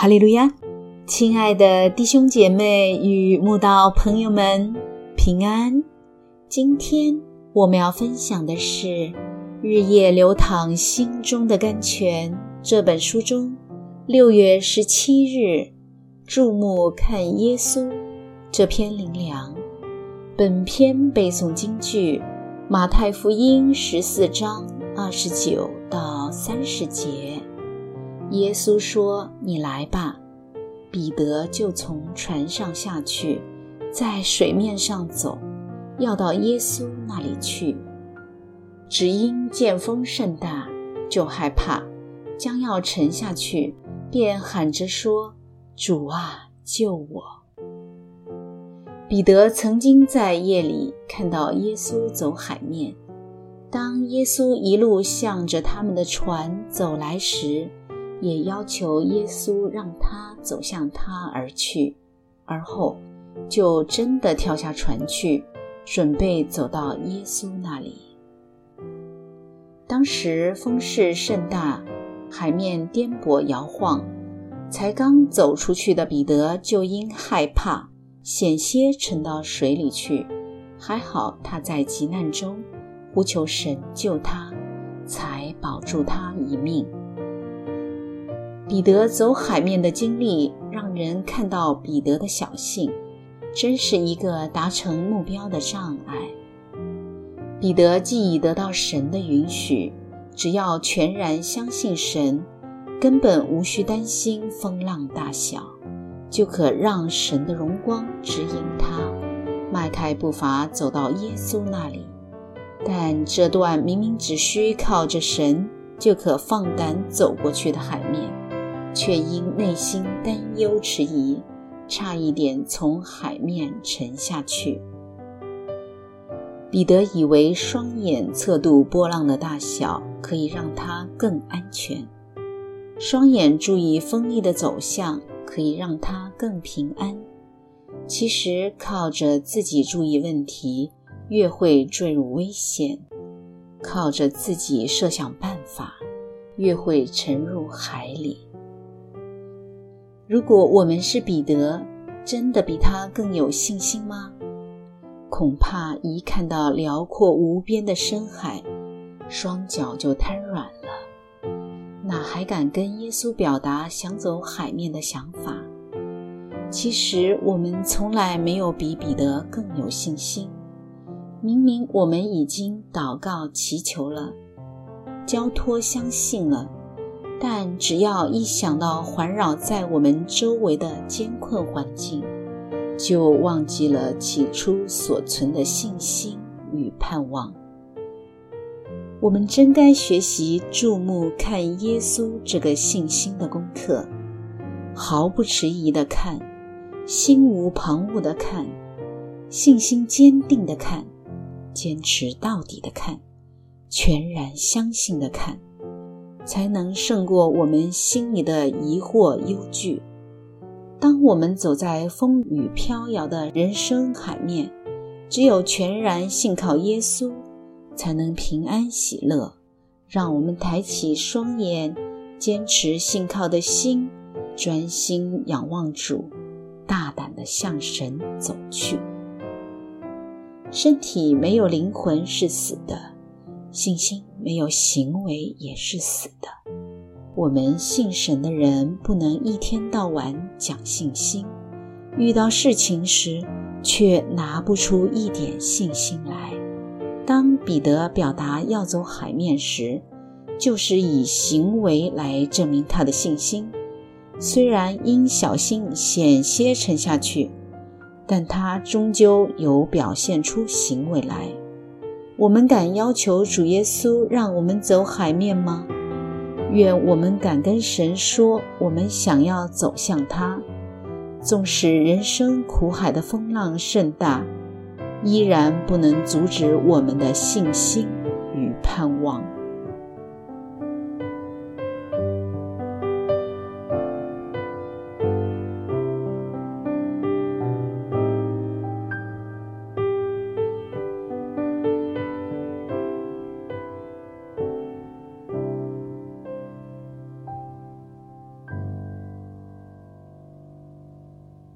哈利路亚！亲爱的弟兄姐妹与慕道朋友们，平安！今天我们要分享的是《日夜流淌心中的甘泉》这本书中六月十七日注目看耶稣这篇灵粮。本篇背诵京剧马太福音十四章二十九到三十节。耶稣说：“你来吧。”彼得就从船上下去，在水面上走，要到耶稣那里去。只因见风甚大，就害怕，将要沉下去，便喊着说：“主啊，救我！”彼得曾经在夜里看到耶稣走海面，当耶稣一路向着他们的船走来时，也要求耶稣让他走向他而去，而后就真的跳下船去，准备走到耶稣那里。当时风势甚大，海面颠簸摇晃，才刚走出去的彼得就因害怕，险些沉到水里去。还好他在急难中呼求神救他，才保住他一命。彼得走海面的经历，让人看到彼得的小性，真是一个达成目标的障碍。彼得既已得到神的允许，只要全然相信神，根本无需担心风浪大小，就可让神的荣光指引他，迈开步伐走到耶稣那里。但这段明明只需靠着神就可放胆走过去的海面。却因内心担忧迟疑，差一点从海面沉下去。彼得以为双眼测度波浪的大小可以让他更安全，双眼注意风力的走向可以让他更平安。其实靠着自己注意问题，越会坠入危险；靠着自己设想办法，越会沉入海里。如果我们是彼得，真的比他更有信心吗？恐怕一看到辽阔无边的深海，双脚就瘫软了，哪还敢跟耶稣表达想走海面的想法？其实我们从来没有比彼得更有信心。明明我们已经祷告祈求了，交托相信了。但只要一想到环绕在我们周围的艰困环境，就忘记了起初所存的信心与盼望。我们真该学习注目看耶稣这个信心的功课，毫不迟疑的看，心无旁骛的看，信心坚定的看，坚持到底的看，全然相信的看。才能胜过我们心里的疑惑忧惧。当我们走在风雨飘摇的人生海面，只有全然信靠耶稣，才能平安喜乐。让我们抬起双眼，坚持信靠的心，专心仰望主，大胆地向神走去。身体没有灵魂是死的。信心没有行为也是死的。我们信神的人不能一天到晚讲信心，遇到事情时却拿不出一点信心来。当彼得表达要走海面时，就是以行为来证明他的信心。虽然因小心险些沉下去，但他终究有表现出行为来。我们敢要求主耶稣让我们走海面吗？愿我们敢跟神说，我们想要走向他。纵使人生苦海的风浪甚大，依然不能阻止我们的信心与盼望。